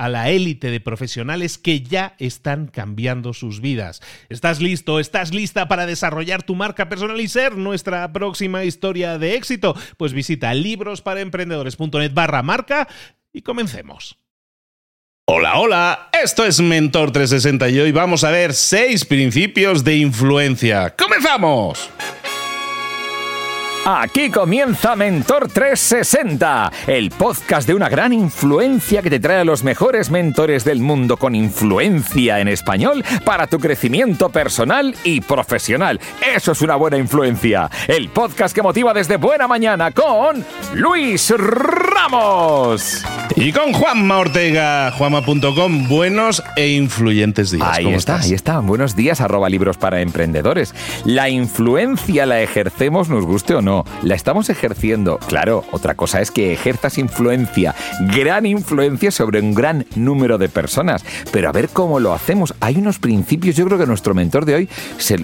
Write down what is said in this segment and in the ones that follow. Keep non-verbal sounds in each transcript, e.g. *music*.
a la élite de profesionales que ya están cambiando sus vidas. ¿Estás listo? ¿Estás lista para desarrollar tu marca personal y ser nuestra próxima historia de éxito? Pues visita librosparaemprendedores.net barra marca y comencemos. Hola, hola, esto es Mentor 360 y hoy vamos a ver seis principios de influencia. ¡Comenzamos! Aquí comienza Mentor 360, el podcast de una gran influencia que te trae a los mejores mentores del mundo con influencia en español para tu crecimiento personal y profesional. Eso es una buena influencia. El podcast que motiva desde buena mañana con Luis Ramos. Y con Juanma Ortega, juanma.com, buenos e influyentes días. Ahí está, ahí está. Buenos días, arroba libros para emprendedores. La influencia la ejercemos, nos guste o no la estamos ejerciendo. Claro, otra cosa es que ejerzas influencia, gran influencia sobre un gran número de personas. Pero a ver cómo lo hacemos. Hay unos principios, yo creo que nuestro mentor de hoy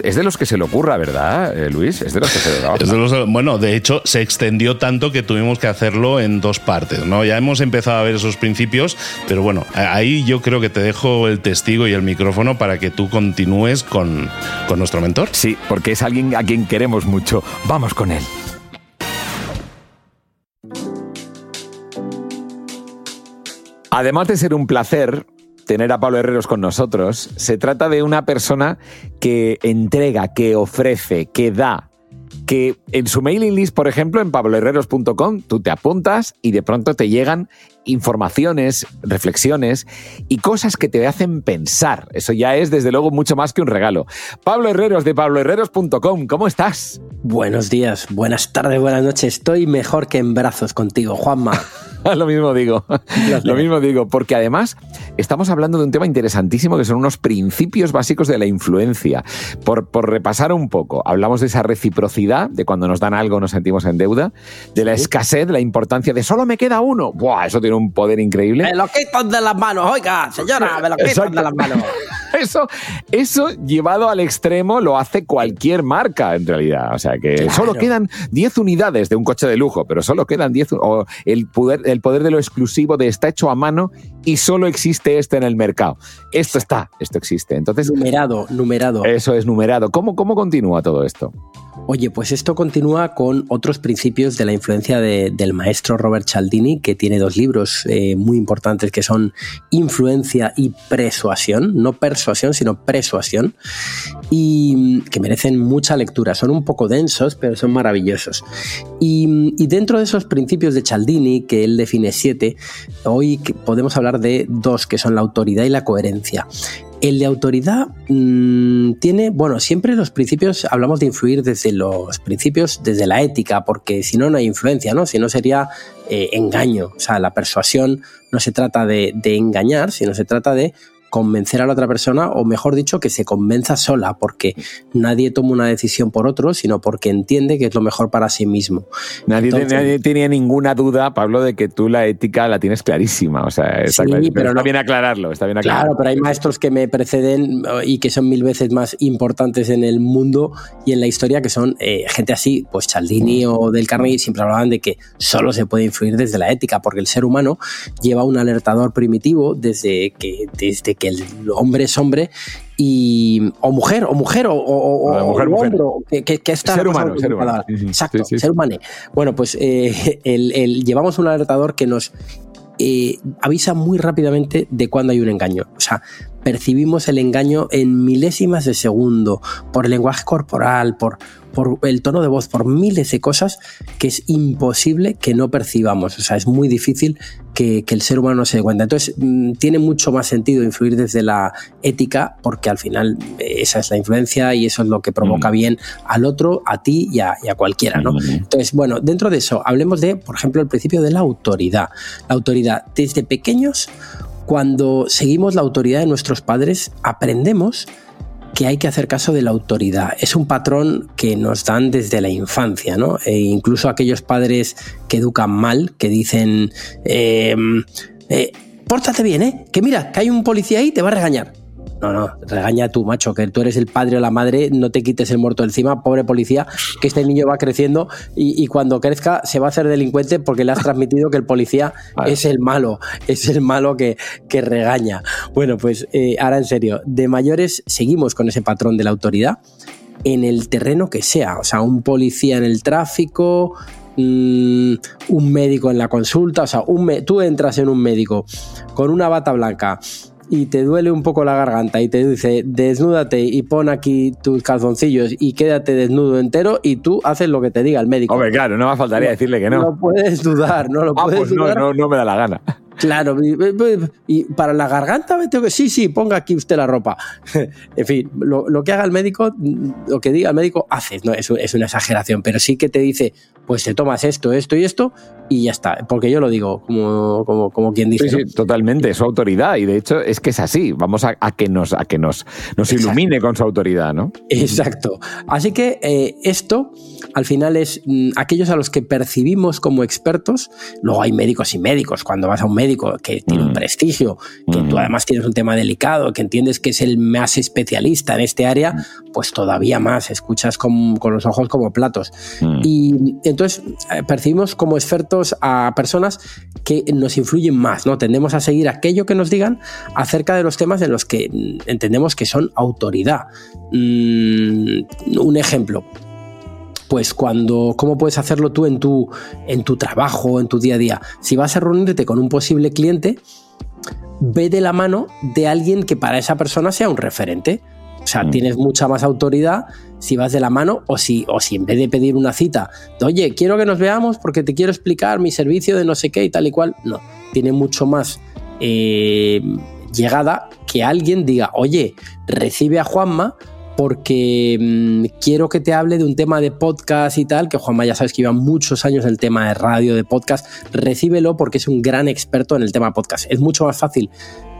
es de los que se le ocurra, ¿verdad, eh, Luis? Es de los que se le ocurra. bueno, de hecho, se extendió tanto que tuvimos que hacerlo en dos partes, ¿no? Ya hemos empezado a ver esos principios, pero bueno, ahí yo creo que te dejo el testigo y el micrófono para que tú continúes con, con nuestro mentor. Sí, porque es alguien a quien queremos mucho. Vamos con él. Además de ser un placer tener a Pablo Herreros con nosotros, se trata de una persona que entrega, que ofrece, que da, que en su mailing list, por ejemplo, en pabloherreros.com, tú te apuntas y de pronto te llegan informaciones, reflexiones y cosas que te hacen pensar. Eso ya es, desde luego, mucho más que un regalo. Pablo Herreros de pabloherreros.com, ¿cómo estás? Buenos días, buenas tardes, buenas noches. Estoy mejor que en brazos contigo, Juanma. *laughs* *laughs* Lo mismo digo. Lo mismo digo, porque además estamos hablando de un tema interesantísimo que son unos principios básicos de la influencia. Por, por repasar un poco, hablamos de esa reciprocidad, de cuando nos dan algo nos sentimos en deuda, de la escasez, de la importancia de solo me queda uno. Buah, eso tiene un poder increíble. Me lo quitan de las manos, oiga, señora, me lo quitan de las manos. *laughs* *laughs* Eso, eso llevado al extremo lo hace cualquier marca en realidad. O sea que solo quedan 10 unidades de un coche de lujo, pero solo quedan 10 o el poder, el poder de lo exclusivo de está hecho a mano y solo existe este en el mercado. Esto está, esto existe. Entonces, numerado, numerado. Eso es numerado. ¿Cómo, cómo continúa todo esto? Oye, pues esto continúa con otros principios de la influencia del maestro Robert Cialdini, que tiene dos libros eh, muy importantes que son Influencia y Persuasión, no persuasión, sino persuasión, y que merecen mucha lectura. Son un poco densos, pero son maravillosos. Y, y dentro de esos principios de Cialdini, que él define siete, hoy podemos hablar de dos, que son la autoridad y la coherencia. El de autoridad mmm, tiene, bueno, siempre los principios, hablamos de influir desde los principios, desde la ética, porque si no, no hay influencia, ¿no? Si no sería eh, engaño. O sea, la persuasión no se trata de, de engañar, sino se trata de convencer a la otra persona, o mejor dicho, que se convenza sola, porque nadie toma una decisión por otro, sino porque entiende que es lo mejor para sí mismo. Nadie, tenía ninguna duda, Pablo, de que tú la ética la tienes clarísima. O sea, está, pero está bien aclararlo. Está bien aclararlo. Claro, pero hay maestros que me preceden y que son mil veces más importantes en el mundo y en la historia, que son eh, gente así, pues Cialdini o Del Carnegie, siempre hablaban de que solo se puede influir desde la ética, porque el ser humano lleva un alertador primitivo desde que, desde que el hombre es hombre y o mujer o mujer o, o, mujer, hombre que, que, está ser humano, ser humano. exacto ser humano. Bueno pues eh, *laughs* el, llevamos un alertador que nos eh, avisa muy rápidamente de cuando hay un engaño. O sea percibimos el engaño en milésimas de segundo por lenguaje corporal por por el tono de voz, por miles de cosas que es imposible que no percibamos. O sea, es muy difícil que, el ser humano se dé cuenta. Entonces, mm, tiene mucho más sentido influir desde la ética, porque al final eh, esa es la influencia y eso es lo que provoca mm. bien al otro, a ti y a, cualquiera, ¿no? Mm. Entonces, bueno, dentro de eso, hablemos de, por ejemplo, el principio de la autoridad. La autoridad, desde pequeños, cuando seguimos la autoridad de nuestros padres, aprendemos que hay que hacer caso de la autoridad. Es un patrón que nos dan desde la infancia, ¿no? E incluso aquellos padres que educan mal, que dicen, em, eh, pórtate bien, ¿eh? Que mira, que hay un policía ahí, te va a regañar. No, no, regaña tu macho, que tú eres el padre o la madre, no te quites el muerto encima, pobre policía, que este niño va creciendo y, cuando crezca se va a hacer delincuente porque le has transmitido que el policía es el malo, es el malo que, que regaña. Bueno, pues eh, ahora en serio, de mayores seguimos con ese patrón de la autoridad en el terreno que sea, o sea, un policía en el tráfico, mm, un médico en la consulta, o sea, un tú entras en un médico con una bata blanca y te duele un poco la garganta y te dice desnúdate y pon aquí tus calzoncillos y quédate desnudo entero y tú haces lo que te diga el médico. Hombre, claro, no me faltaría decirle que no. No puedes dudar, no lo ah, puedes pues dudar. No, no, me da la gana. Claro, y, para la garganta me tengo que, sí, sí, ponga aquí usted la ropa. *laughs* en fin, lo, que haga el médico, lo que diga el médico, haces, no es, es, una exageración, pero sí que te dice, pues te tomas esto, esto y esto, y ya está, porque yo lo digo como, como, como quien dice. Sí, sí, totalmente, su autoridad, y de hecho es que es así, vamos a, que nos, a que nos, nos ilumine con su autoridad, ¿no? Exacto. Así que eh, esto, al final, es mm, aquellos a los que percibimos como expertos, luego hay médicos y médicos, cuando vas a un médico que tiene un mm. prestigio, que tú mm. además tienes un tema delicado, que entiendes que es el más especialista en este área, pues todavía más, escuchas con, con los ojos como platos. Y entonces eh, percibimos como expertos a personas que nos influyen más, ¿no? Tendemos a seguir aquello que nos digan acerca de los temas en los que entendemos que son autoridad. Mm, un ejemplo, pues cuando, ¿cómo puedes hacerlo tú en tu, en tu trabajo, en tu día a día? Si vas a reunirte con un posible cliente, ve de la mano de alguien que para esa persona sea un referente. O sea, mm. tienes mucha más autoridad si vas de la mano o si, o si en vez de pedir una cita, oye, quiero que nos veamos porque te quiero explicar mi servicio de no sé qué y tal y cual. No, tiene mucho más eh, llegada que alguien diga, oye, recibe a Juanma porque mm, quiero que te hable de un tema de podcast y tal, que Juanma ya sabes que lleva muchos años en el tema de radio, de podcast, recíbelo porque es un gran experto en el tema podcast. Es mucho más fácil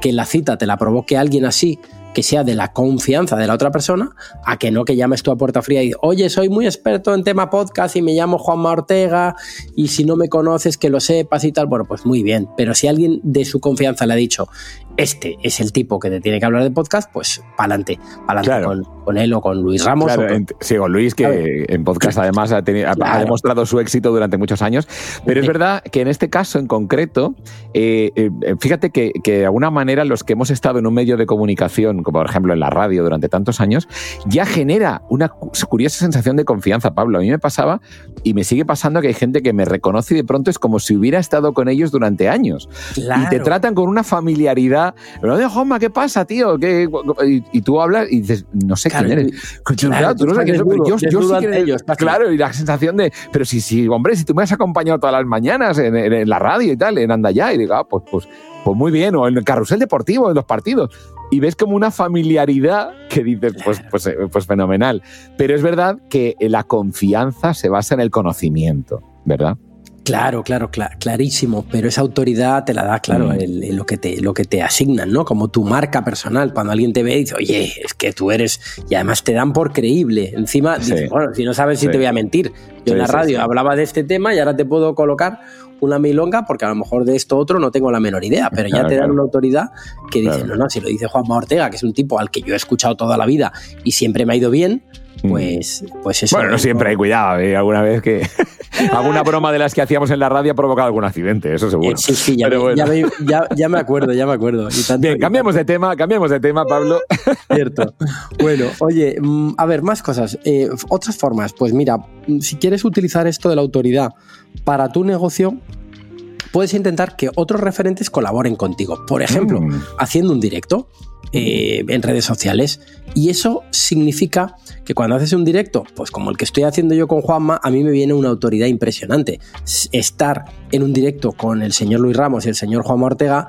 que la cita te la provoque alguien así que sea de la confianza de la otra persona, a que no que llames tú a puerta fría y oye, soy muy experto en tema podcast y me llamo Juanma Ortega y si no me conoces que lo sepas y tal, bueno, pues muy bien, pero si alguien de su confianza le ha dicho, este es el tipo que te tiene que hablar de podcast, pues pa'lante, pa'lante con, él o con Luis Ramos. sí, con Luis, que en podcast además ha, demostrado su éxito durante muchos años. Pero es verdad que en este caso en concreto, eh, eh, fíjate que, que, de alguna manera los que hemos estado en un medio de comunicación, como por ejemplo en la radio durante tantos años, ya genera una curiosa sensación de confianza, Pablo. A mí me pasaba y me sigue pasando que hay gente que me reconoce y de pronto es como si hubiera estado con ellos durante años. Y te tratan con una familiaridad de Joma, ¿qué pasa, tío? Y, tú hablas y dices, no sé quién eres. Claro, tú no sé quién pero yo, yo sí que ellos, Claro, y la sensación de, pero si, si, hombre, si tú me has acompañado todas las mañanas en, la radio y tal, en Andayá, y digo, ah, pues, pues, pues muy bien, o en el carrusel deportivo, en los partidos y ves como una familiaridad que dices, pues, pues, eh, pues, fenomenal. Pero es verdad que la confianza se basa en el conocimiento, ¿verdad? Claro, claro, clarísimo, pero esa autoridad te la da, claro, mm. lo, que te, lo que te asignan, ¿no? Como tu marca personal. Cuando alguien te ve y dice, oye, es que tú eres, y además te dan por creíble. Encima, bueno, si no sabes si te voy a mentir. Yo en la radio hablaba de este tema y ahora te puedo colocar una milonga porque a lo mejor de esto otro no tengo la menor idea, pero ya te dan una autoridad que dice, no, no, si lo dice Juanma Ortega, que es un tipo al que yo he escuchado toda la vida y siempre me ha ido bien. Pues, pues eso. Bueno, no siempre hay cuidado, ¿eh? alguna vez que *laughs* alguna broma de las que hacíamos en la radio ha provocado algún accidente, eso seguro. Sí, sí, ya, me, ya, me acuerdo, ya me acuerdo. Bien, cambiamos de tema, cambiamos de tema, Pablo. *laughs* Cierto. Bueno, oye, mm, a ver, más cosas. Eh, otras formas, pues mira, mm, si quieres utilizar esto de la autoridad para tu negocio, puedes intentar que otros referentes colaboren contigo. Por ejemplo, haciendo un directo. Eh, en redes sociales. Y eso significa que cuando haces un directo, pues como el que estoy haciendo yo con Juanma, a mí me viene una autoridad impresionante. Estar en un directo con el señor Luis Ramos y el señor Juanma Ortega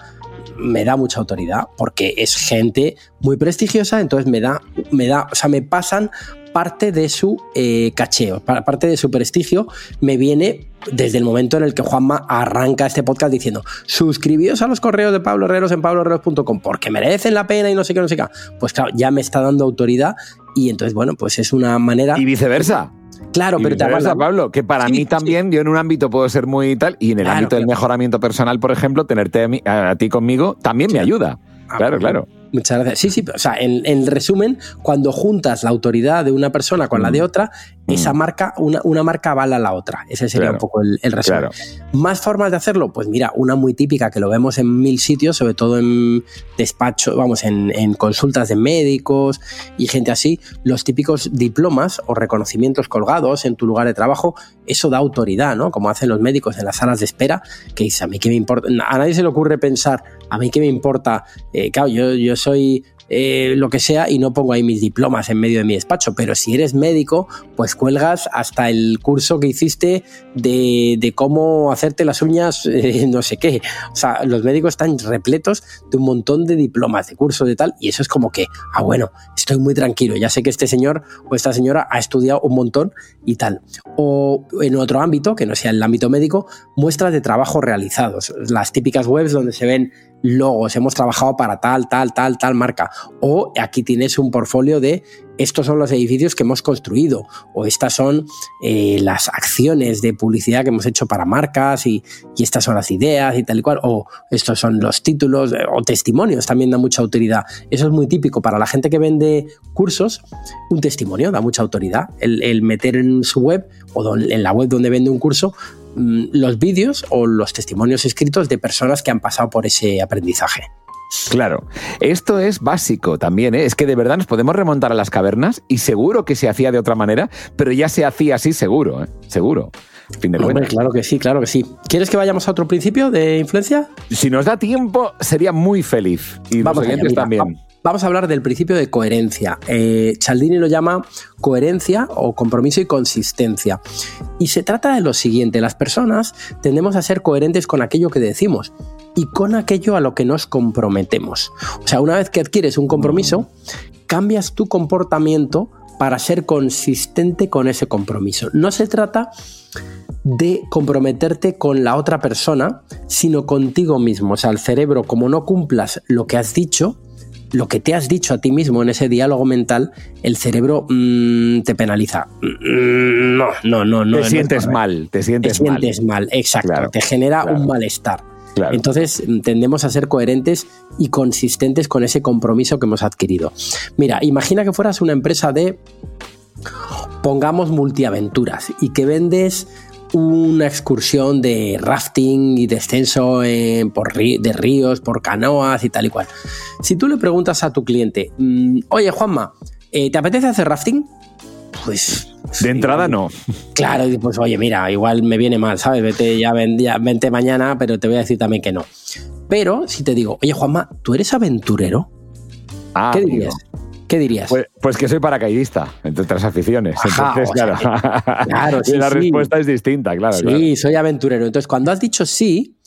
me da mucha autoridad porque es gente muy prestigiosa, entonces me da, me da, o sea, me pasan parte de su eh, cacheo, parte de su prestigio, me viene desde el momento en el que Juanma arranca este podcast diciendo suscribíos a los correos de Pablo Herreros en pabloherreros.com porque merecen la pena y no sé qué, no sé qué. Pues claro, ya me está dando autoridad y entonces, bueno, pues es una manera... Y viceversa. Claro, pero te viceversa, Pablo, que para mí también, yo en un ámbito puedo ser muy tal, y en el ámbito del mejoramiento personal, por ejemplo, tenerte a, ti conmigo también me ayuda. Ah, claro, pues claro. Muchas gracias. Sí, sí, o sea, en, resumen, cuando juntas la autoridad de una persona con la de otra, esa mm. marca, una, una, marca avala a la otra. Ese sería un poco el, resumen. Más formas de hacerlo, pues mira, una muy típica que lo vemos en mil sitios, sobre todo en despacho, vamos, en, en consultas de médicos y gente así, los típicos diplomas o reconocimientos colgados en tu lugar de trabajo, eso da autoridad, ¿no? Como hacen los médicos en las salas de espera, que dice, a mí qué me importa, a nadie se le ocurre pensar, a mí qué me importa, eh, claro, yo, yo soy eh, lo que sea y no pongo ahí mis diplomas en medio de mi despacho. Pero si eres médico, pues cuelgas hasta el curso que hiciste de, cómo hacerte las uñas, *laughs* eh, no sé qué. O sea, los médicos están repletos de un montón de diplomas, de cursos de tal, y eso es como que, ah, bueno, estoy muy tranquilo, ya sé que este señor o esta señora ha estudiado un montón y tal. O en otro ámbito, que no sea el ámbito médico, muestras de trabajo realizados. Las típicas webs donde se ven logos, hemos trabajado para tal, tal, tal, tal marca. O aquí tienes un portfolio de estos son los edificios que hemos construido o estas son eh, las acciones de publicidad que hemos hecho para marcas y, estas son las ideas y tal y cual, o estos son los títulos eh, o testimonios, también da mucha autoridad. Eso es muy típico para la gente que vende cursos, un testimonio da mucha autoridad. El, meter en su web o en la web donde vende un curso mm, los vídeos o los testimonios escritos de personas que han pasado por ese aprendizaje. Claro, esto es básico también, ¿eh? es que de verdad nos podemos remontar a las cavernas y seguro que se hacía de otra manera, pero ya se hacía así seguro, ¿eh? seguro. Fin de claro que sí, claro que sí. ¿Quieres que vayamos a otro principio de influencia? Si nos da tiempo, sería muy feliz. Y Vamos los oyentes también. Vamos a hablar del principio de coherencia. Eh, Cialdini lo llama coherencia o compromiso y consistencia. Y se trata de lo siguiente, las personas tendemos a ser coherentes con aquello que decimos y con aquello a lo que nos comprometemos. O sea, una vez que adquieres un compromiso, cambias tu comportamiento para ser consistente con ese compromiso. No se trata de comprometerte con la otra persona, sino contigo mismo. O sea, el cerebro, como no cumplas lo que has dicho, lo que te has dicho a ti mismo en ese diálogo mental, el cerebro mm, te penaliza. Mm, no, no, no, no. Te sientes mal, te sientes, te sientes mal. exacto. te genera un malestar. Entonces tendemos a ser coherentes y consistentes con ese compromiso que hemos adquirido. Mira, imagina que fueras una empresa de, pongamos, multiaventuras y que vendes una excursión de rafting y descenso por de ríos, por canoas y tal y cual. Si tú le preguntas a tu cliente, mm, oye Juanma, eh, ¿te apetece hacer rafting? Pues de entrada no. Claro, pues oye, mira, igual me viene mal, ¿sabes? Vete ya, vente mañana, pero te voy a decir también que no. Pero si te digo, oye Juanma, ¿tú eres aventurero? Ah, ¿Qué dirías? ¿Qué dirías? Pues, pues, que soy paracaidista, entre otras aficiones. Entonces, claro. claro *laughs* sí, la respuesta es distinta, claro. Sí, soy aventurero. Entonces, cuando has dicho sí,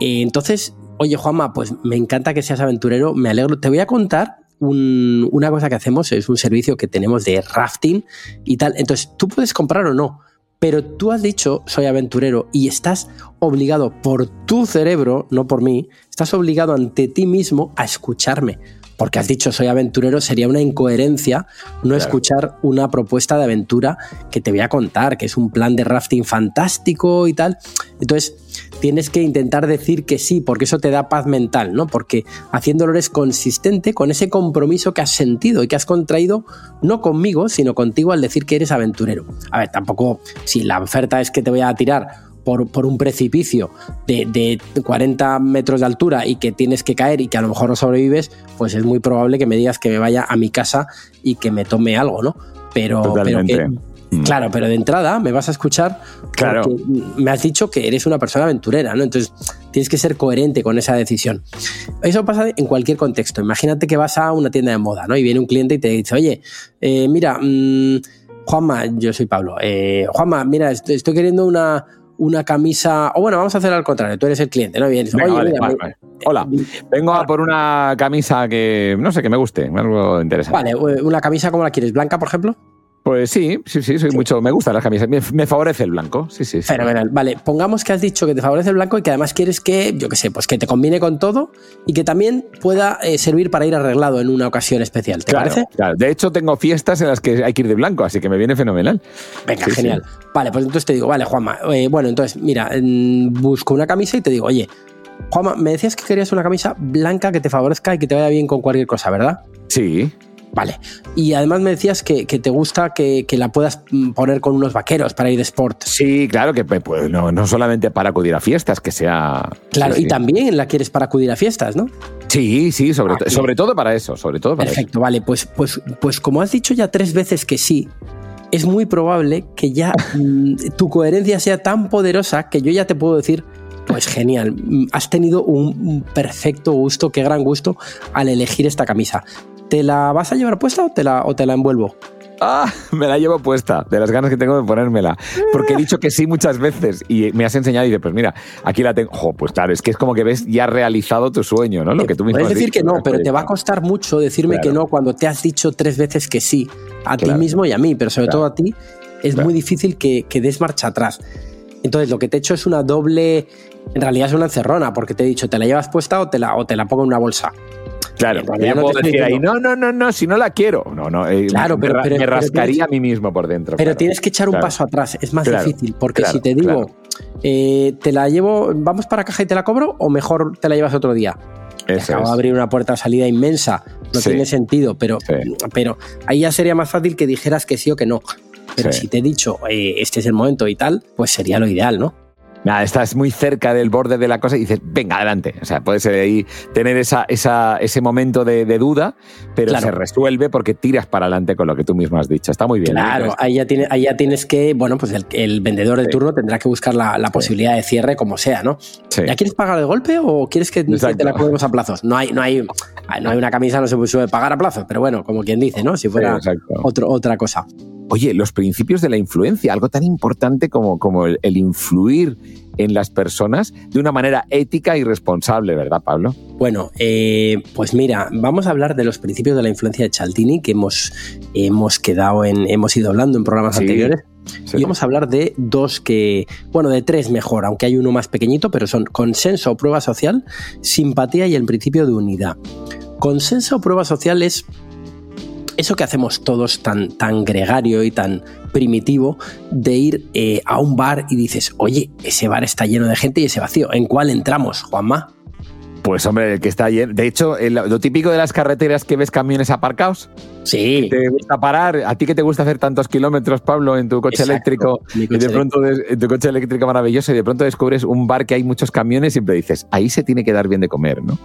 eh, entonces, oye Juanma, pues me encanta que seas aventurero, me alegro. Te voy a contar una cosa que hacemos es un servicio que tenemos de rafting y tal. Entonces, tú puedes comprar o no, Pero tú has dicho soy aventurero y estás obligado por tu cerebro, no por mí, estás obligado ante ti mismo a escucharme porque has dicho soy aventurero, sería una incoherencia no escuchar una propuesta de aventura que te voy a contar, que es un plan de rafting fantástico y tal. Entonces, tienes que intentar decir que sí, porque eso te da paz mental, ¿no? Porque haciéndolo eres consistente con ese compromiso que has sentido y que has contraído no conmigo, sino contigo al decir que eres aventurero. A ver, tampoco, si la oferta es que te voy a tirar por, un precipicio de, 40 metros de altura y que tienes que caer y que a lo mejor no sobrevives, pues es muy probable que me digas que me vaya a mi casa y que me tome algo, ¿no? Pero, mm. claro, pero de entrada me vas a escuchar claro. me has dicho que eres una persona aventurera, ¿no? Entonces tienes que ser coherente con esa decisión. Eso pasa en cualquier contexto. Imagínate que vas a una tienda de moda, ¿no? Y viene un cliente y te dice, oye, eh, mira, mm, Juanma, yo soy Pablo, eh, Juanma, mira, estoy queriendo una, una camisa, o bueno, vamos a hacer al contrario, tú eres el cliente, ¿no? Vienes, Hola, vengo a por una camisa que, no sé, que me guste, algo interesante. Vale, una camisa como la quieres, blanca, por ejemplo. Pues sí, sí, sí, soy mucho, me gustan las camisas, me, favorece el blanco, sí, sí, Fenomenal. Vale, pongamos que has dicho que te favorece el blanco y que además quieres que, yo qué sé, pues que te combine con todo y que también pueda eh, servir para ir arreglado en una ocasión especial, ¿te parece? Claro, de hecho tengo fiestas en las que hay que ir de blanco, así que me viene fenomenal. Venga, genial. Vale, pues entonces te digo, vale, Juanma, eh, bueno, entonces mira, busco una camisa y te digo, oye, Juanma, me decías que querías una camisa blanca que te favorezca y que te vaya bien con cualquier cosa, ¿verdad? Sí. Vale. Y además me decías que, te gusta que, la puedas poner con unos vaqueros para ir de sport. Sí, claro, que pues, no, solamente para acudir a fiestas, que sea. Claro, y también la quieres para acudir a fiestas, ¿no? Sí, sí, sobre, ah, sobre todo para eso, sobre todo para Perfecto, vale, pues, pues, pues como has dicho ya tres veces que sí, es muy probable que ya mm, tu coherencia sea tan poderosa que yo ya te puedo decir pues genial, mm, has tenido un perfecto gusto, qué gran gusto al elegir esta camisa. ¿Te la vas a llevar puesta o te la, o te la envuelvo? Ah, me la llevo puesta, de las ganas que tengo de ponérmela. Porque he dicho que sí muchas veces y me has enseñado y dices, pues mira, aquí la tengo. pues claro, es que es como que ves ya realizado tu sueño, ¿no? Lo que tú mismo Puedes decir que no, pero te va a costar mucho decirme que no cuando te has dicho tres veces que sí, a ti mismo y a mí, pero sobre todo a ti, es muy difícil que, que des marcha atrás. Entonces, lo que te he hecho es una doble. En realidad es una encerrona, porque te he dicho, ¿te la llevas puesta o te la, o te la pongo en una bolsa? Claro, yo no puedo decir ahí, no, no, no, no, si no la quiero. No, no, eh, claro, pero, me, rascaría a mí mismo por dentro. Pero tienes que echar un paso atrás, es más difícil, porque si te digo, eh, te la llevo, vamos para caja y te la cobro, o mejor te la llevas otro día. Eso acabo de abrir una puerta de salida inmensa, no tiene sentido, pero, pero ahí ya sería más fácil que dijeras que sí o que no. Pero si te he dicho, eh, este es el momento y tal, pues sería lo ideal, ¿no? Nada, estás muy cerca del borde de la cosa y dices, venga, adelante. O sea, puedes ahí tener esa, esa, ese momento de, duda, pero se resuelve porque tiras para adelante con lo que tú mismo has dicho. Está muy bien. ¿eh? Claro, ahí ya, tiene, ahí ya tienes que, bueno, pues el, vendedor de turno tendrá que buscar la, posibilidad de cierre como sea, ¿no? ¿Ya quieres pagar de golpe o quieres que te la cogemos a plazos? No hay, no hay, no hay una camisa, no se puede pagar a plazos, pero bueno, como quien dice, ¿no? Si fuera otro, otra cosa. Oye, los principios de la influencia, algo tan importante como, como el, influir en las personas de una manera ética y responsable, ¿verdad, Pablo? Bueno, eh, pues mira, vamos a hablar de los principios de la influencia de Cialdini que hemos, hemos quedado en, hemos ido hablando en programas anteriores. Y vamos a hablar de dos que, bueno, de tres mejor, aunque hay uno más pequeñito, pero son consenso o prueba social, simpatía y el principio de unidad. Consenso o prueba social es eso que hacemos todos tan, tan gregario y tan primitivo de ir eh, a un bar y dices, oye, ese bar está lleno de gente y ese vacío, ¿en cuál entramos, Juanma? Pues hombre, el que está lleno. De hecho, lo típico de las carreteras que ves camiones aparcados. Sí. te gusta parar. A ti que te gusta hacer tantos kilómetros, Pablo, en tu coche eléctrico. y de pronto, en tu coche eléctrico maravilloso, y de pronto descubres un bar que hay muchos camiones, siempre dices, ahí se tiene que dar bien de comer, ¿no?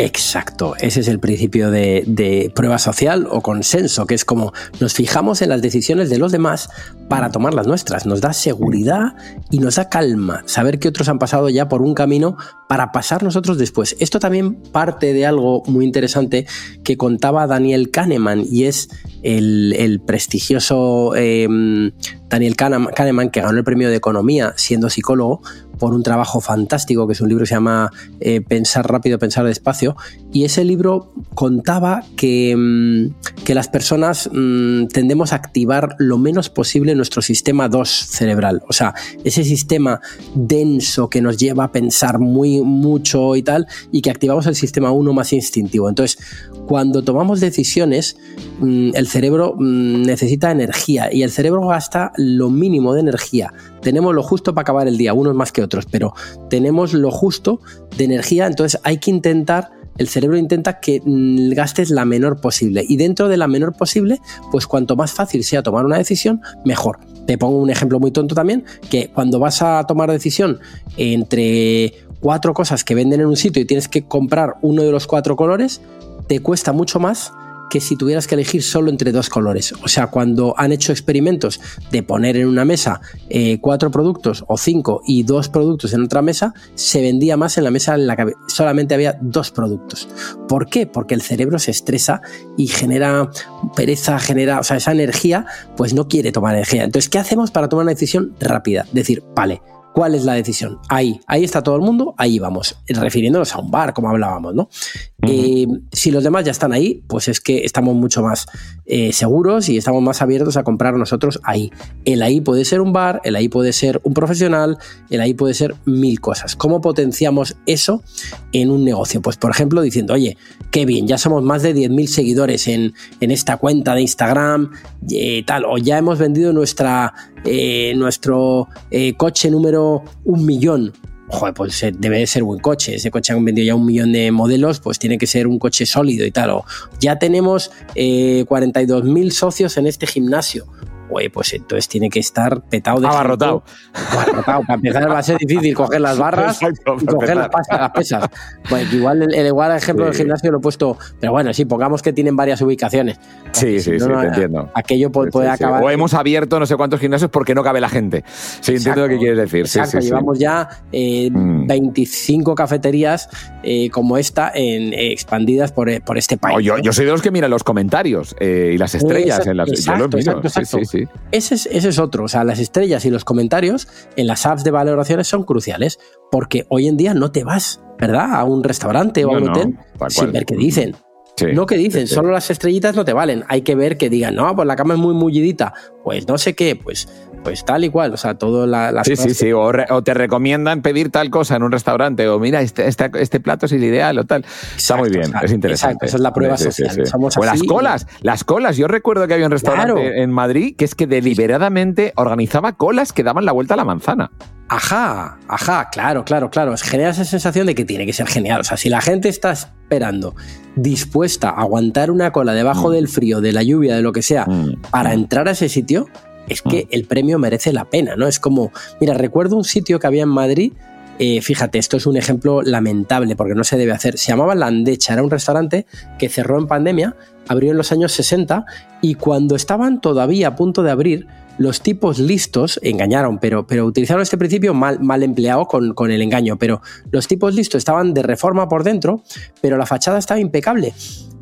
Exacto, ese es el principio de, prueba social o consenso, que es como nos fijamos en las decisiones de los demás para tomar las nuestras. Nos da seguridad y nos da calma saber que otros han pasado ya por un camino para pasar nosotros después. Esto también parte de algo muy interesante que contaba Daniel Kahneman y es el, prestigioso em, Daniel Kahneman, que ganó el premio de economía siendo psicólogo, por un trabajo fantástico, que es un libro que se llama eh, Pensar rápido, pensar despacio, y ese libro contaba que, mm, que las personas mm, tendemos a activar lo menos posible nuestro sistema 2 cerebral, o sea, ese sistema denso que nos lleva a pensar muy mucho y tal, y que activamos el sistema 1 más instintivo. Entonces, cuando tomamos decisiones, mm, el cerebro necesita energía y el cerebro gasta lo mínimo de energía. Tenemos lo justo para acabar el día, unos más que otros, pero tenemos lo justo de energía, entonces hay que intentar el cerebro intenta que mm, gastes la menor posible. Y dentro de la menor posible, pues cuanto más fácil sea tomar una decisión, mejor. Te pongo un ejemplo muy tonto también, que cuando vas a tomar decisión entre cuatro cosas que venden en un sitio y tienes que comprar uno de los cuatro colores, te cuesta mucho más que si tuvieras que elegir solo entre dos colores. O sea, cuando han hecho experimentos de poner en una mesa eh, cuatro productos o cinco y dos productos en otra mesa, se vendía más en la mesa en la que solamente había dos productos. ¿Por qué? Porque el cerebro se estresa y genera pereza, genera, o sea, esa energía, pues no quiere tomar energía. Entonces, ¿qué hacemos para tomar una decisión rápida? Decir, vale, ¿Cuál es la decisión? Ahí, ahí está todo el mundo, ahí vamos, refiriéndonos a un bar, como hablábamos, ¿no? Eh, si los demás ya están ahí, pues es que estamos mucho más eh, seguros y estamos más abiertos a comprar nosotros ahí. El ahí puede ser un bar, el ahí puede ser un profesional, el ahí puede ser mil cosas. ¿Cómo potenciamos eso en un negocio? Pues por ejemplo diciendo, oye, qué bien, ya somos más de 10.000 seguidores en, en, esta cuenta de Instagram, eh, tal, o ya hemos vendido nuestra, nuestro coche número un millón joder, pues eh, debe de ser buen coche. Ese coche han vendido ya un millón de modelos, pues tiene que ser un coche sólido y tal. O ya tenemos eh, 42.000 socios en este gimnasio güey, pues entonces tiene que estar petado de Abarrotado. Abarrotado. Para empezar va a ser difícil coger las barras *laughs* y coger las, pesas. Pues igual el, igual ejemplo del gimnasio lo he puesto, pero bueno, sí, pongamos que tienen varias ubicaciones. Sí, sí, sí, te entiendo. Aquello puede, acabar. O hemos abierto no sé cuántos gimnasios porque no cabe la gente. Sí, entiendo lo que quieres decir. Exacto, llevamos ya 25 eh, mm. cafeterías eh, como esta en, eh, expandidas por, por, este país. yo, yo, soy de los que miran los comentarios y las estrellas en las. Exacto, yo exacto, exacto. Ese es, ese es otro. O sea, las estrellas y los comentarios en las apps de valoraciones son cruciales porque hoy en día no te vas, ¿verdad? A un restaurante o a un hotel sin ver qué dicen. No que dicen, solo las estrellitas no te valen. Hay que ver que digan, no, pues la cama es muy mullidita. Pues no sé qué, pues pues tal y cual, o sea, todo la, Sí, sí, sí, o, te recomiendan pedir tal cosa en un restaurante, o mira, este, este, este plato es el ideal, o tal. Está muy bien, es interesante. Exacto, esa es la prueba social. o las colas, las colas. Yo recuerdo que había un restaurante en Madrid que es que deliberadamente organizaba colas que daban la vuelta a la manzana. Ajá, ajá, claro, claro, claro. Genera esa sensación de que tiene que ser genial. O sea, si la gente está esperando, dispuesta a aguantar una cola debajo mm. del frío, de la lluvia, de lo que sea, mm. para entrar a ese sitio, es que mm. el premio merece la pena, ¿no? Es como, mira, recuerdo un sitio que había en Madrid, eh, fíjate, esto es un ejemplo lamentable porque no se debe hacer. Se llamaba Landecha, era un restaurante que cerró en pandemia, abrió en los años 60 y cuando estaban todavía a punto de abrir, los tipos listos engañaron, pero, pero utilizaron este principio mal, mal empleado con, con, el engaño, pero los tipos listos estaban de reforma por dentro, pero la fachada estaba impecable.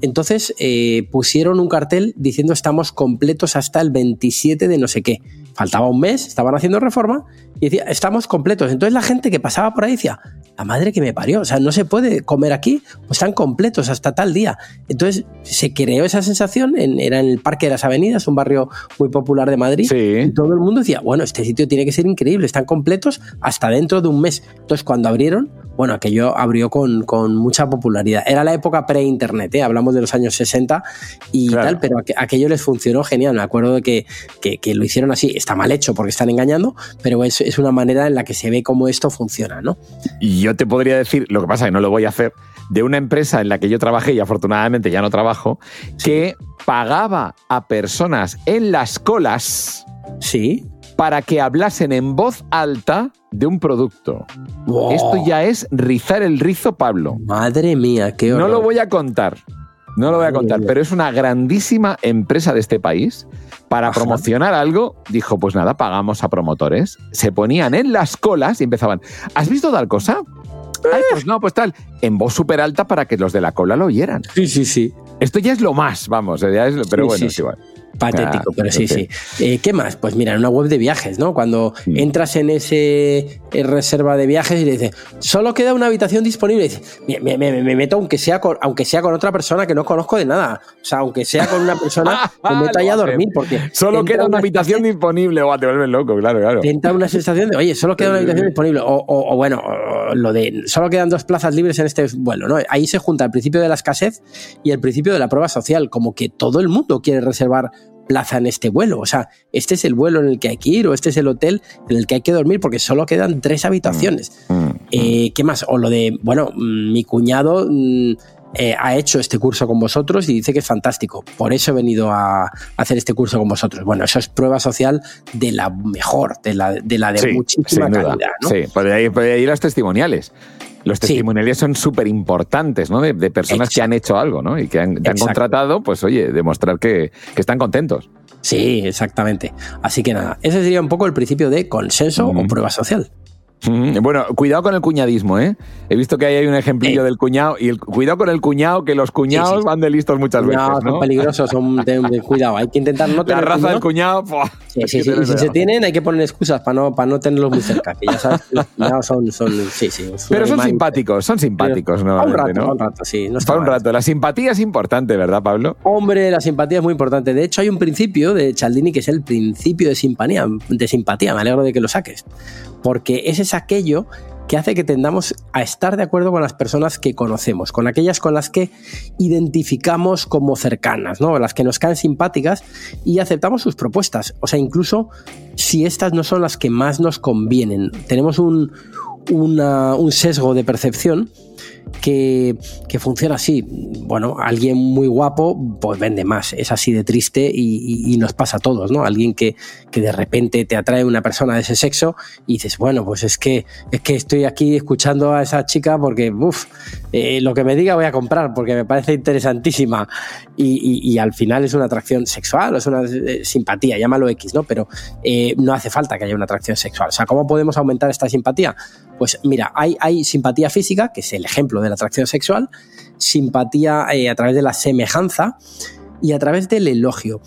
Entonces eh, pusieron un cartel diciendo estamos completos hasta el 27 de no sé qué. Faltaba un mes, estaban haciendo reforma y decía, estamos completos. Entonces la gente que pasaba por ahí decía, la madre que me parió, o sea, no se puede comer aquí, pues están completos hasta tal día. Entonces se creó esa sensación, en, era en el Parque de las Avenidas, un barrio muy popular de Madrid. Y todo el mundo decía, bueno, este sitio tiene que ser increíble, están completos hasta dentro de un mes. Entonces cuando abrieron, bueno, aquello abrió con, mucha popularidad. Era la época pre-internet, ¿eh? hablamos de los años 60 y tal, pero aquello les funcionó genial. Me acuerdo de que, que, lo hicieron así. Está mal hecho porque están engañando, pero es, es, una manera en la que se ve cómo esto funciona, ¿no? Y yo te podría decir, lo que pasa es que no lo voy a hacer, de una empresa en la que yo trabajé y afortunadamente ya no trabajo, que pagaba a personas en las colas. Sí para que hablasen en voz alta de un producto. Esto ya es rizar el rizo, Pablo. Madre mía, qué horror. No lo voy a contar. No lo voy a contar, pero es una grandísima empresa de este país. Para promocionar algo, dijo, pues nada, pagamos a promotores. Se ponían en las colas y empezaban, ¿has visto tal cosa? Ay, pues no, pues tal. En voz súper alta para que los de la cola lo oyeran. Sí, sí, sí. Esto ya es lo más, vamos, ya es, pero bueno, es igual. Patético, pero sí, sí. Eh, ¿Qué más? Pues mira, en una web de viajes, ¿no? Cuando mm. entras en ese reserva de viajes y le dices, solo queda una habitación disponible, y dices, me, meto aunque sea, con, aunque sea con otra persona que no conozco de nada. O sea, aunque sea con una persona, *laughs* me meto ahí a dormir. Porque solo queda una, habitación disponible, o te vuelves loco, claro, claro. Te entra una sensación de, oye, solo queda una habitación disponible. O, bueno, lo de solo quedan dos plazas libres en este vuelo, ¿no? Ahí se junta el principio de la escasez y el principio de la prueba social, como que todo el mundo quiere reservar plaza en este vuelo. O sea, este es el vuelo en el que hay que ir o este es el hotel en el que hay que dormir porque solo quedan tres habitaciones. Mm, mm, eh, ¿Qué más? O lo de, bueno, mm, mi cuñado eh, ha hecho este curso con vosotros y dice que es fantástico. Por eso he venido a, hacer este curso con vosotros. Bueno, eso es prueba social de la mejor, de la de, la de muchísima calidad. Sí, por ahí, por ahí las testimoniales. Los testimoniales son súper importantes, ¿no? De, personas que han hecho algo, ¿no? Y que han, te han contratado, pues oye, demostrar que, que, están contentos. Sí, exactamente. Así que nada, ese sería un poco el principio de consenso o prueba social. Bueno, cuidado con el cuñadismo, ¿eh? He visto que ahí hay un ejemplillo del cuñado y el, cuidado con el cuñado, que los cuñados van de listos muchas veces. No, son peligrosos, son de, cuidado. Hay que intentar no tener. La raza del cuñado. sí, sí, sí. Y si se tienen, hay que poner excusas para no, para no tenerlos muy cerca. Que ya sabes, los cuñados son. son sí, sí. Pero son simpáticos, son simpáticos, ¿no? un rato, un rato, sí. No para un rato. La simpatía es importante, ¿verdad, Pablo? Hombre, la simpatía es muy importante. De hecho, hay un principio de Cialdini que es el principio de simpatía. De simpatía. Me alegro de que lo saques. Porque ese es aquello que hace que tendamos a estar de acuerdo con las personas que conocemos, con aquellas con las que identificamos como cercanas, ¿no? Las que nos caen simpáticas y aceptamos sus propuestas. O sea, incluso si estas no son las que más nos convienen. Tenemos un, un sesgo de percepción que, funciona así. Bueno, alguien muy guapo, pues vende más. Es así de triste y, nos pasa a todos, ¿no? Alguien que, que, de repente te atrae una persona de ese sexo y dices, bueno, pues es que, es que estoy aquí escuchando a esa chica porque, eh, lo que me diga voy a comprar porque me parece interesantísima. Y, al final es una atracción sexual es una eh, simpatía, llámalo X, ¿no? Pero eh, no hace falta que haya una atracción sexual. O sea, ¿cómo podemos aumentar esta simpatía? Pues mira, hay, hay simpatía física, que es el ejemplo de la atracción sexual, simpatía eh, a través de la semejanza y a través del elogio.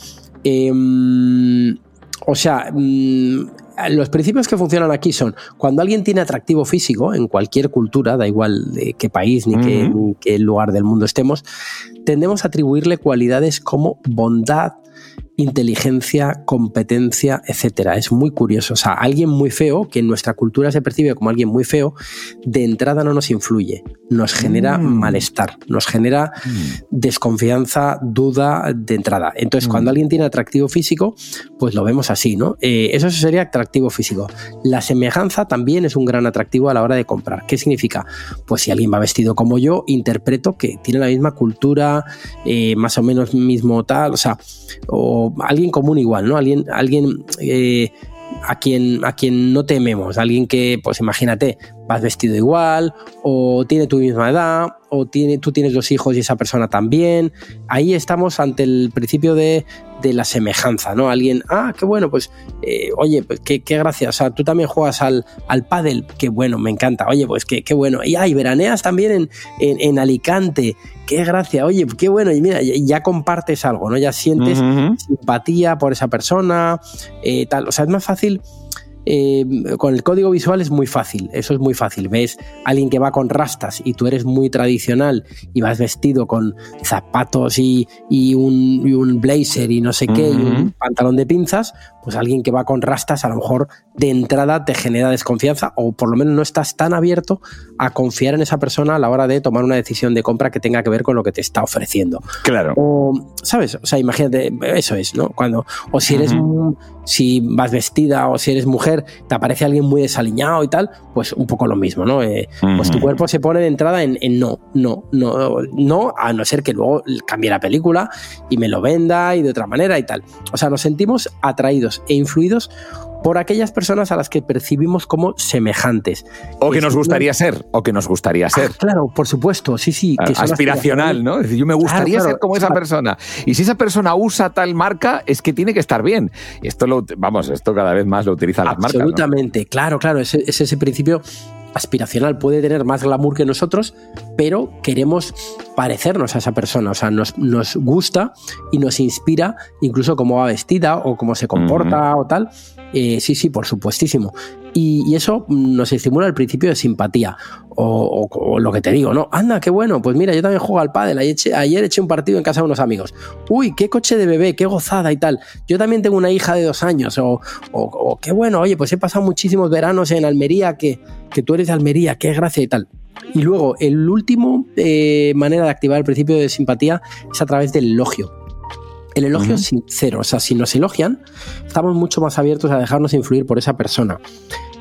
Em, o sea, mm, los principios que funcionan aquí son cuando alguien tiene atractivo físico en cualquier cultura, da igual de qué país ni, qué, ni qué lugar del mundo estemos, tendemos a atribuirle cualidades como bondad, inteligencia, competencia, etcétera. Es muy curioso. O sea, alguien muy feo, que en nuestra cultura se percibe como alguien muy feo, de entrada no nos influye, nos genera mm. malestar, nos genera mm. desconfianza, duda de entrada. Entonces, mm. cuando alguien tiene atractivo físico, pues lo vemos así, ¿no? Eh, eso sería atractivo físico. La semejanza también es un gran atractivo a la hora de comprar. ¿Qué significa? Pues si alguien va vestido como yo, interpreto que tiene la misma cultura, eh, más o menos mismo tal, o sea, o alguien común igual, ¿no? Alguien, alguien eh, a, quien, a quien no tememos, alguien que, pues imagínate, vas vestido igual, o tiene tu misma edad, o tiene, tú tienes dos hijos y esa persona también. Ahí estamos ante el principio de, de la semejanza, ¿no? Alguien, ah, qué bueno, pues, eh, oye, pues qué, qué, gracia, o sea, tú también juegas al, al pádel, qué bueno, me encanta, oye, pues qué, qué bueno. Y, ay, veraneas también en, en, Alicante, qué gracia, oye, qué bueno, y mira, ya, compartes algo, ¿no? Ya sientes simpatía por esa persona, eh, tal, o sea, es más fácil eh, con el código visual es muy fácil, eso es muy fácil. Ves a alguien que va con rastas y tú eres muy tradicional y vas vestido con zapatos y, un, blazer y no sé qué, y un pantalón de pinzas, pues alguien que va con rastas a lo mejor de entrada te genera desconfianza o por lo menos no estás tan abierto a confiar en esa persona a la hora de tomar una decisión de compra que tenga que ver con lo que te está ofreciendo. Claro. O, ¿sabes? O sea, imagínate, eso es, ¿no? Cuando, o si eres, si vas vestida o si eres mujer, te aparece alguien muy desaliñado y tal, pues un poco lo mismo, ¿no? Eh, pues tu cuerpo se pone de entrada en, en, no, no, no, no, a no ser que luego cambie la película y me lo venda y de otra manera y tal. O sea, nos sentimos atraídos e influidos por aquellas personas a las que percibimos como semejantes. O que nos gustaría ser, o que nos gustaría ah, ser. claro, por supuesto, sí, sí. Que aspiracional, ¿no? Es decir, yo me gustaría ser como esa persona. Y si esa persona usa tal marca, es que tiene que estar bien. Y esto lo, vamos, esto cada vez más lo utilizan las marcas. Absolutamente, claro, claro. Es, ese principio aspiracional, puede tener más glamour que nosotros, pero queremos parecernos a esa persona, o sea, nos, nos gusta y nos inspira incluso cómo va vestida o cómo se comporta o tal. Eh, sí, sí, por supuestísimo. Y, eso nos estimula el principio de simpatía. O, lo que te digo, ¿no? Anda, qué bueno, pues mira, yo también juego al pádel. Ayer, eché un partido en casa de unos amigos. Uy, qué coche de bebé, qué gozada y tal. Yo también tengo una hija de dos años. O, qué bueno, oye, pues he pasado muchísimos veranos en Almería, que, que tú eres de Almería, qué gracia y tal. Y luego, el último eh, manera de activar el principio de simpatía es a través del elogio. El elogio es sincero, o sea, si nos elogian, estamos mucho más abiertos a dejarnos influir por esa persona.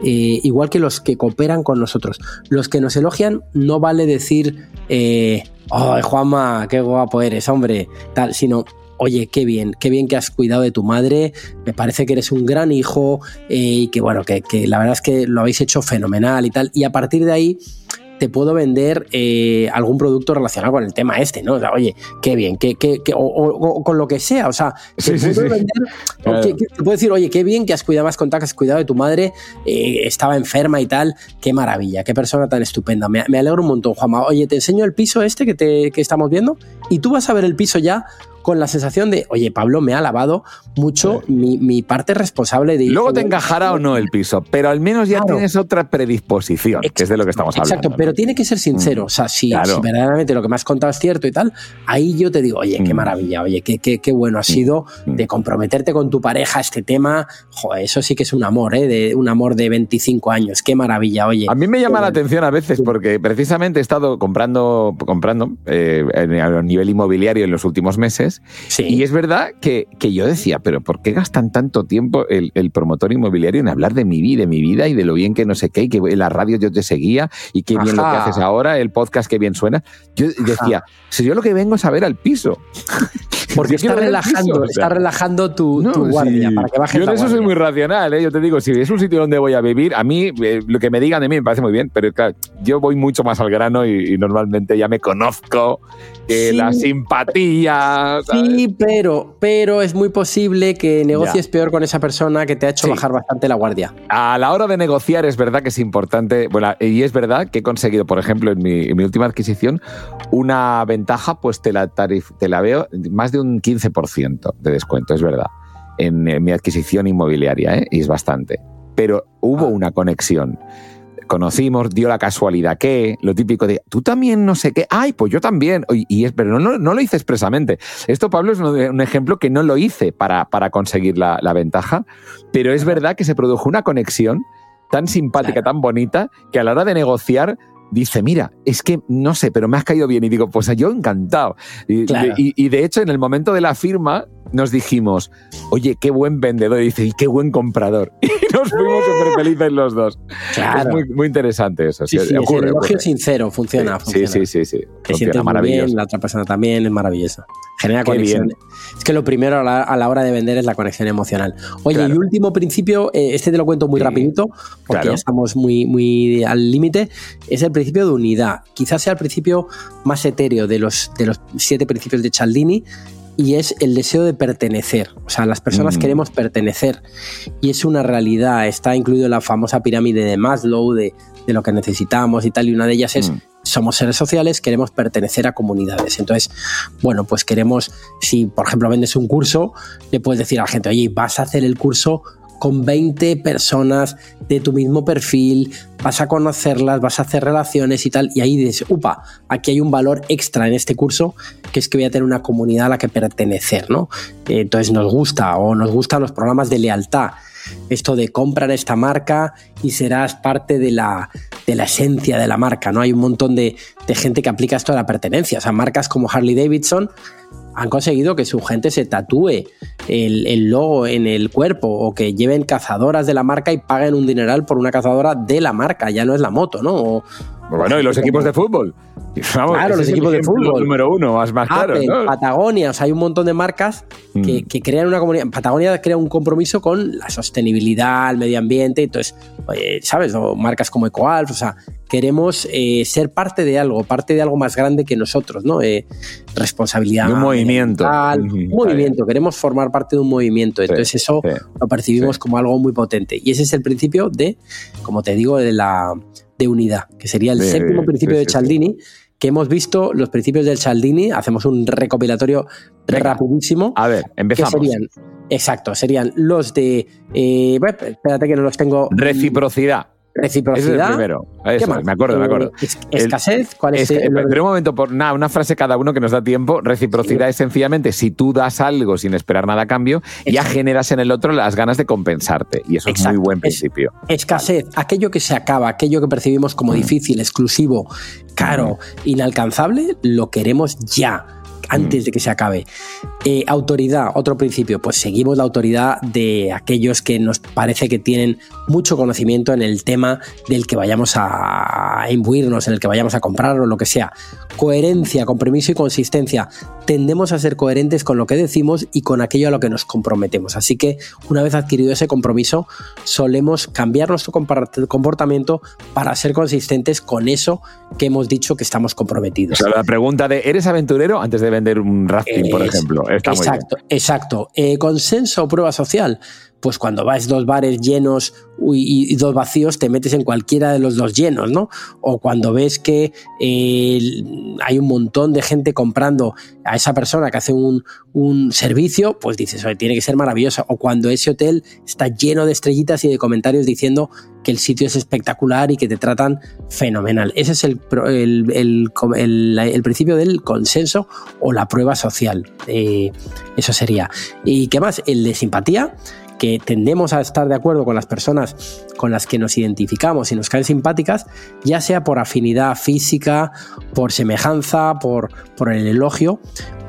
Eh, igual que los que cooperan con nosotros. Los que nos elogian no vale decir, eh, ¡ay, Juanma, qué guapo eres, hombre! Tal, sino, oye, qué bien, qué bien que has cuidado de tu madre, me parece que eres un gran hijo eh, y que bueno, que, que, la verdad es que lo habéis hecho fenomenal y tal. Y a partir de ahí te puedo vender eh, algún producto relacionado con el tema este, ¿no? O sea, oye, qué bien, qué, qué, o, con lo que sea, o sea, te, puedo, vender, te puedo decir, oye, qué bien que has cuidado más con has cuidado de tu madre, eh, estaba enferma y tal, qué maravilla, qué persona tan estupenda, me, me, alegro un montón, Juanma. Oye, te enseño el piso este que, te, que estamos viendo y tú vas a ver el piso ya con la sensación de, oye, Pablo me ha lavado mucho mi, parte responsable de... Luego te encajará o no el piso, pero al menos ya tienes otra predisposición, que es de lo que estamos hablando. Exacto, pero tiene que ser sincero. O sea, si, verdaderamente lo que me has contado es cierto y tal, ahí yo te digo, oye, qué mm. maravilla, oye, qué, qué, qué bueno ha mm. sido mm. de comprometerte con tu pareja este tema. Joder, eso sí que es un amor, ¿eh? De, un amor de 25 años. Qué maravilla, oye. A mí me llama la atención a veces porque precisamente he estado comprando, comprando eh, a nivel inmobiliario en los últimos meses y es verdad que, yo decía, pero ¿por qué gastan tanto tiempo el, promotor inmobiliario en hablar de mi vida, de mi vida y de lo bien que no sé qué, y que en la radio yo te seguía y qué bien lo que haces ahora, el podcast que bien suena? Yo decía, si yo lo que vengo es a ver al piso. *laughs* Porque está relajando, está relajando tu, guardia para que baje Yo en eso soy muy racional, ¿eh? yo te digo, si es un sitio donde voy a vivir, a mí eh, lo que me digan de mí me parece muy bien, pero claro, yo voy mucho más al grano y, normalmente ya me conozco, la simpatía. Sí, pero, pero es muy posible que negocies peor con esa persona que te ha hecho bajar bastante la guardia. A la hora de negociar es verdad que es importante, bueno, y es verdad que he conseguido, por ejemplo, en mi, última adquisición, una ventaja, pues te la, te la veo más de un 15% de descuento, es verdad, en, mi adquisición inmobiliaria, ¿eh? y es bastante. Pero hubo ah. una conexión conocimos, dio la casualidad que, lo típico de, tú también no sé qué, ay, pues yo también, y es, pero no, no, lo hice expresamente. Esto, Pablo, es un, ejemplo que no lo hice para, para conseguir la, ventaja, pero es verdad que se produjo una conexión tan simpática, tan bonita, que a la hora de negociar dice, mira, es que no sé, pero me has caído bien. Y digo, pues yo encantado. y, de hecho, en el momento de la firma, nos dijimos, oye, qué buen vendedor, y dice, y qué buen comprador. *laughs* Y nos fuimos súper felices los dos. Claro. Es muy, interesante eso. Sí, sí, ocurre, el elogio sincero, funciona, sí, Sí, sí, sí. Te sientes muy bien, la otra persona también, es maravilloso. Genera conexión. Es que lo primero a la, hora de vender es la conexión emocional. Oye, y último principio, eh, este te lo cuento muy rapidito, porque ya estamos muy, muy al límite, es el principio de unidad. Quizás sea el principio más etéreo de los, de los siete principios de Cialdini, y es el deseo de pertenecer. O sea, las personas mm. queremos pertenecer y es una realidad. Está incluido la famosa pirámide de Maslow de, lo que necesitamos y tal, y una de ellas es... Mm. Somos seres sociales, queremos pertenecer a comunidades. Entonces, bueno, pues queremos, si por ejemplo vendes un curso, le puedes decir a la gente, oye, vas a hacer el curso con 20 personas de tu mismo perfil, vas a conocerlas, vas a hacer relaciones y tal, y ahí dices, upa, aquí hay un valor extra en este curso, que es que voy a tener una comunidad a la que pertenecer, ¿no? Entonces nos gusta o nos gustan los programas de lealtad. Esto de comprar esta marca y serás parte de la, de la esencia de la marca, ¿no? Hay un montón de, de gente que aplica esto a la pertenencia. O sea, marcas como Harley Davidson han conseguido que su gente se tatúe el, logo en el cuerpo o que lleven cazadoras de la marca y paguen un dineral por una cazadora de la marca, ya no es la moto, ¿no? Bueno, y los equipos de fútbol. *laughs* claro, los equipos de fútbol. Número uno, más, más Apple, Patagonia, o sea, hay un montón de marcas que, mm. crean una comunidad. Patagonia crea un compromiso con la sostenibilidad, el medio ambiente, entonces, ¿sabes? O marcas como EcoAlf, o sea, queremos eh, ser parte de algo, parte de algo más grande que nosotros, ¿no? Eh, responsabilidad. un movimiento. un movimiento, queremos formar parte de un movimiento. Entonces eso lo percibimos como algo muy potente. Y ese es el principio de, como te digo, de la de unidad, que sería el séptimo principio de Cialdini, que hemos visto los principios del Cialdini, hacemos un recopilatorio rapidísimo. A ver, empezamos. serían, exacto, serían los de, eh, espérate que no los tengo. Reciprocidad. Reciprocidad. primero. me acuerdo, me acuerdo. Eh, escasez, ¿cuál es? el, pero un momento, por nada, una frase cada uno que nos da tiempo. Reciprocidad es sencillamente si tú das algo sin esperar nada a cambio, ya generas en el otro las ganas de compensarte. Y eso es muy buen principio. escasez, aquello que se acaba, aquello que percibimos como mm. difícil, exclusivo, caro, mm. inalcanzable, lo queremos ya antes mm. de que se acabe. Eh, autoridad, otro principio, pues seguimos la autoridad de aquellos que nos parece que tienen mucho conocimiento en el tema del que vayamos a imbuirnos, en el que vayamos a comprar o lo que sea. Coherencia, compromiso y consistencia. Tendemos a ser coherentes con lo que decimos y con aquello a lo que nos comprometemos. Así que una vez adquirido ese compromiso, solemos cambiar nuestro comportamiento para ser consistentes con eso que hemos dicho que estamos comprometidos. O sea, la pregunta de ¿eres aventurero? Antes de vender un rafting, por ejemplo. exacto, exacto. Eh, consenso o prueba social pues cuando vas dos bares llenos y, dos vacíos, te metes en cualquiera de los dos llenos, ¿no? O cuando ves que eh, hay un montón de gente comprando a esa persona que hace un, servicio, pues dices, tiene que ser maravilloso. O cuando ese hotel está lleno de estrellitas y de comentarios diciendo que el sitio es espectacular y que te tratan fenomenal. Ese es el, el, principio del consenso o la prueba social. Eh, eso sería. ¿Y qué más? El de simpatía que tendemos a estar de acuerdo con las personas con las que nos identificamos y nos caen simpáticas, ya sea por afinidad física, por semejanza, por, por el elogio.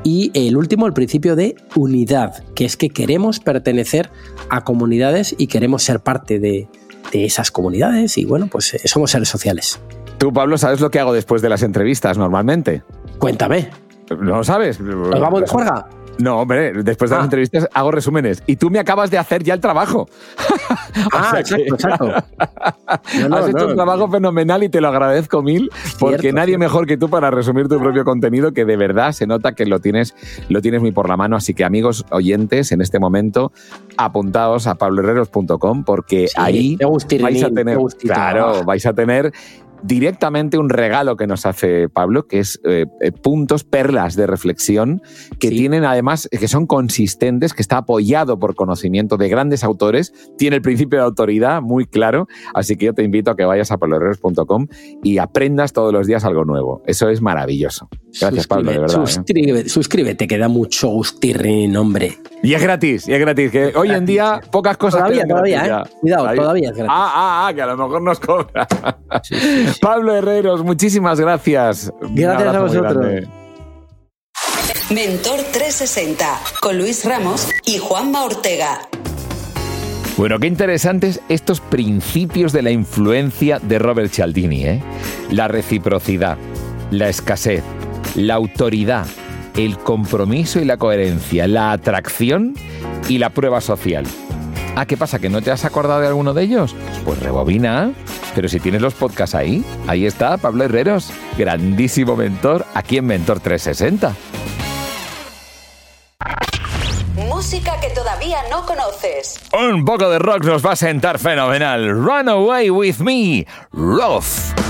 Y el último, el principio de unidad, que es que queremos pertenecer a comunidades y queremos ser parte de, esas comunidades y bueno, pues eh, somos seres sociales. Tú, Pablo, ¿sabes lo que hago después de las entrevistas normalmente? Cuéntame. ¿No lo sabes? ¿Nos vamos de juerga? No, hombre, después de las ah. entrevistas hago resúmenes. Y tú me acabas de hacer ya el trabajo. *laughs* ah, exacto, exacto. *laughs* has hecho un trabajo fenomenal y te lo agradezco mil, porque nadie mejor que tú para resumir tu propio contenido, que de verdad se nota que lo tienes, lo tienes muy por la mano. Así que, amigos oyentes, en este momento, apuntaos a pabloherreros.com, porque ahí vais a tener. Claro, vais a tener directamente un regalo que nos hace Pablo, que es eh, eh, puntos, perlas de reflexión, que tienen además, que son consistentes, que está apoyado por conocimiento de grandes autores, tiene el principio de autoridad muy claro, así que yo te invito a que vayas a pabloherreros.com y aprendas todos los días algo nuevo. Eso es maravilloso. Gracias, Pablo, de verdad. ¿eh? Suscríbete, que da mucho gustirri, nombre. Y es gratis, y es gratis, que hoy en día pocas cosas... Todavía, todavía, Cuidado, todavía es gratis. Ah, ah, ah, que a lo mejor nos cobra. Pablo Herreros, muchísimas gracias. Gracias a vosotros. Mentor 360 con Luis Ramos y Juanma Ortega. Bueno, qué interesantes estos principios de la influencia de Robert Cialdini, ¿eh? La reciprocidad, la escasez, la autoridad, el compromiso y la coherencia, la atracción y la prueba social. Ah, ¿qué pasa? ¿Que no te has acordado de alguno de ellos? Pues rebobina. Pero si tienes los podcasts ahí, ahí está Pablo Herreros, grandísimo mentor aquí en Mentor 360. Música que todavía no conoces. Un poco de rock nos va a sentar fenomenal. Run away with me, Roth.